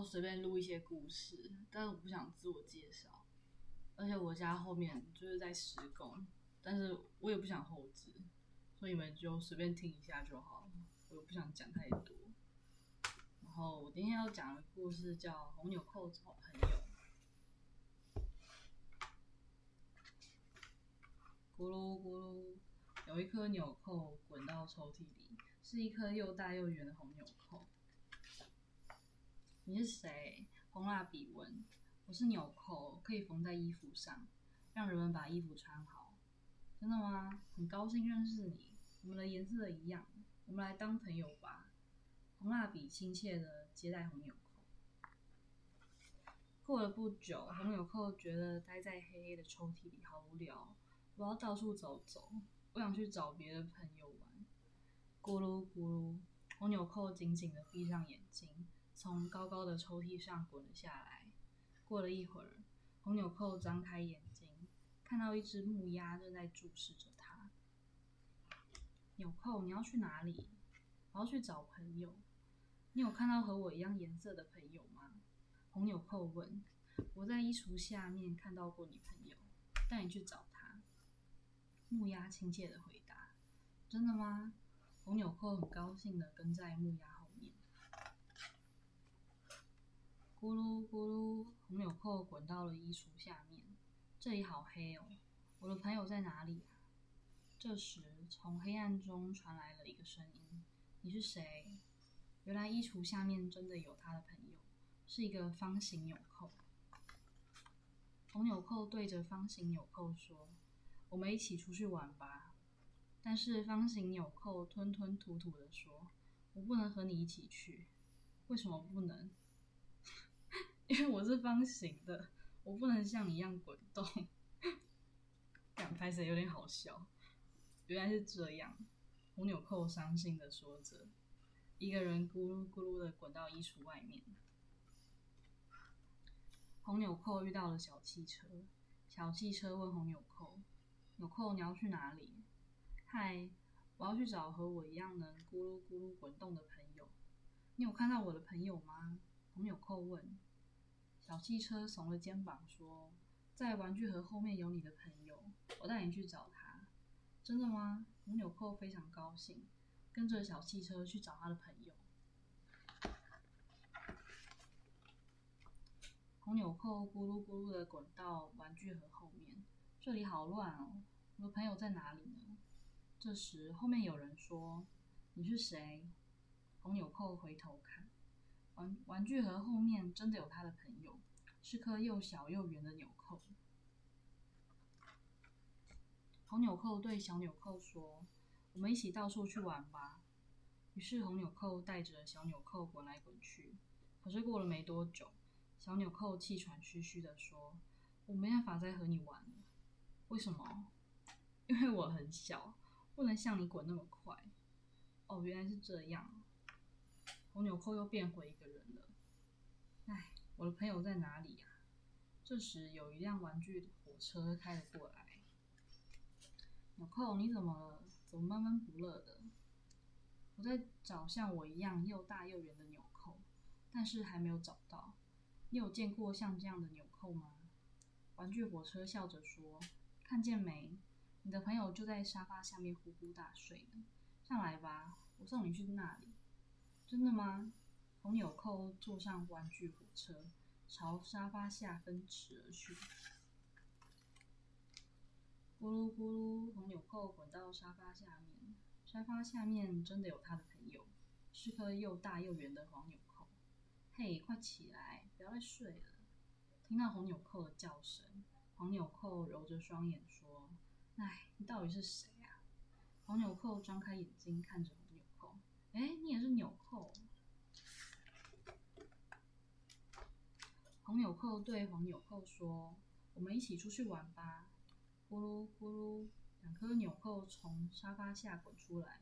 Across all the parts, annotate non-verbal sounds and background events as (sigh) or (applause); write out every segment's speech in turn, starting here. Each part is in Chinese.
后随便录一些故事，但是我不想自我介绍，而且我家后面就是在施工，但是我也不想后置，所以你们就随便听一下就好了，我也不想讲太多。然后我今天要讲的故事叫《红纽扣好朋友》。咕噜咕噜，有一颗纽扣滚到抽屉里，是一颗又大又圆的红纽扣。你是谁？红蜡笔问。我是纽扣，可以缝在衣服上，让人们把衣服穿好。真的吗？很高兴认识你。我们的颜色一样，我们来当朋友吧。红蜡笔亲切的接待红纽扣。过了不久，红纽扣觉得待在黑黑的抽屉里好无聊。我要到处走走，我想去找别的朋友玩。咕噜咕噜，红纽扣紧紧的闭上眼睛，从高高的抽屉上滚了下来。过了一会儿，红纽扣张开眼睛，看到一只木鸭正在注视着它。纽扣，你要去哪里？我要去找朋友。你有看到和我一样颜色的朋友吗？红纽扣问。我在衣橱下面看到过你朋友，带你去找他。木鸭亲切的回答：“真的吗？”红纽扣很高兴的跟在木鸭后面。咕噜咕噜，红纽扣滚到了衣橱下面。这里好黑哦，我的朋友在哪里啊？这时，从黑暗中传来了一个声音：“你是谁？”原来衣橱下面真的有他的朋友，是一个方形纽扣。红纽扣对着方形纽扣说。我们一起出去玩吧。但是方形纽扣吞吞吐吐的说：“我不能和你一起去。为什么不能？因为我是方形的，我不能像你一样滚动。(laughs) 感拍子有点好笑。原来是这样。红纽扣伤心的说着，一个人咕噜咕噜的滚到衣橱外面。红纽扣遇到了小汽车，小汽车问红纽扣。纽扣，你要去哪里？嗨，我要去找和我一样能咕噜咕噜滚动的朋友。你有看到我的朋友吗？红纽扣问。小汽车耸了肩膀说：“在玩具盒后面有你的朋友，我带你去找他。”真的吗？红纽扣非常高兴，跟着小汽车去找他的朋友。红纽扣咕噜咕噜的滚到玩具盒后面。这里好乱哦！我的朋友在哪里呢？这时，后面有人说：“你是谁？”红纽扣回头看，玩玩具盒后面真的有他的朋友，是颗又小又圆的纽扣。红纽扣对小纽扣说：“我们一起到处去玩吧。”于是，红纽扣带着小纽扣滚来滚去。可是过了没多久，小纽扣气喘吁吁的说：“我没办法再和你玩了。”为什么？因为我很小，不能像你滚那么快。哦，原来是这样。红纽扣又变回一个人了。唉，我的朋友在哪里呀？这时，有一辆玩具火车开了过来。纽扣，你怎么了？怎么闷闷不乐的？我在找像我一样又大又圆的纽扣，但是还没有找到。你有见过像这样的纽扣吗？玩具火车笑着说。看见没？你的朋友就在沙发下面呼呼大睡呢。上来吧，我送你去那里。真的吗？红纽扣坐上玩具火车，朝沙发下奔驰而去。咕噜咕噜，红纽扣滚到沙发下面。沙发下面真的有他的朋友，是颗又大又圆的黄纽扣。嘿，快起来，不要再睡了。听到红纽扣的叫声。黄纽扣揉着双眼说：“哎，你到底是谁啊？”黄纽扣张开眼睛看着红纽扣：“哎，你也是纽扣。”红纽扣对黄纽扣说：“我们一起出去玩吧。”咕噜咕噜，两颗纽扣从沙发下滚出来：“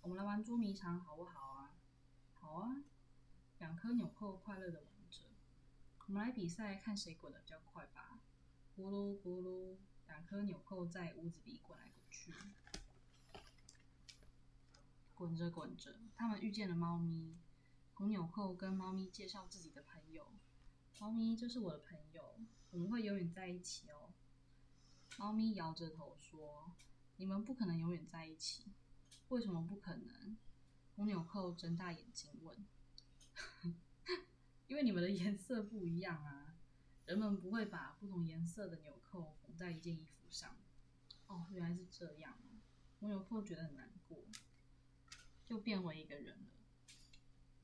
我们来玩捉迷藏好不好啊？”“好啊！”两颗纽扣快乐的玩着。“我们来比赛，看谁滚得比较快吧。”咕噜咕噜，两颗纽扣在屋子里滚来滚去。滚着滚着，他们遇见了猫咪。红纽扣跟猫咪介绍自己的朋友：“猫咪，就是我的朋友，我们会永远在一起哦。”猫咪摇着头说：“你们不可能永远在一起，为什么不可能？”红纽扣睁大眼睛问：“ (laughs) 因为你们的颜色不一样啊，人们不会把不同颜色的纽扣缝在一件衣服上。”哦，原来是这样啊！红纽扣觉得很难过，就变回一个人了，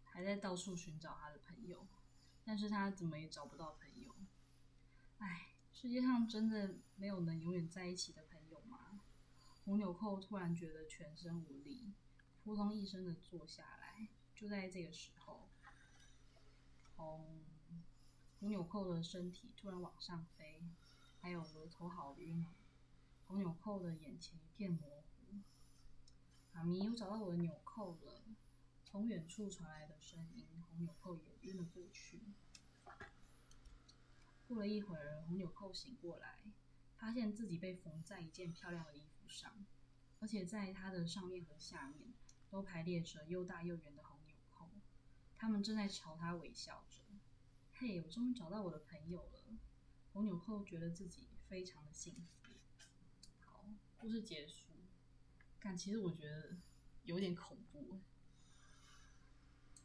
还在到处寻找他的朋友，但是他怎么也找不到朋友。唉，世界上真的没有能永远在一起的朋友吗？红纽扣突然觉得全身无力，扑通一声的坐下来。就在这个时候，红红纽扣的身体突然往上飞，还有额头好晕啊。红纽扣的眼前一片模糊。妈咪又找到我的纽扣了。从远处传来的声音，红纽扣也晕了过去。过了一会儿，红纽扣醒过来，发现自己被缝在一件漂亮的衣服上，而且在它的上面和下面都排列着又大又圆的红纽扣，他们正在朝他微笑着。嘿，我终于找到我的朋友了！红纽扣觉得自己非常的幸福。好，故事结束。但其实我觉得有点恐怖。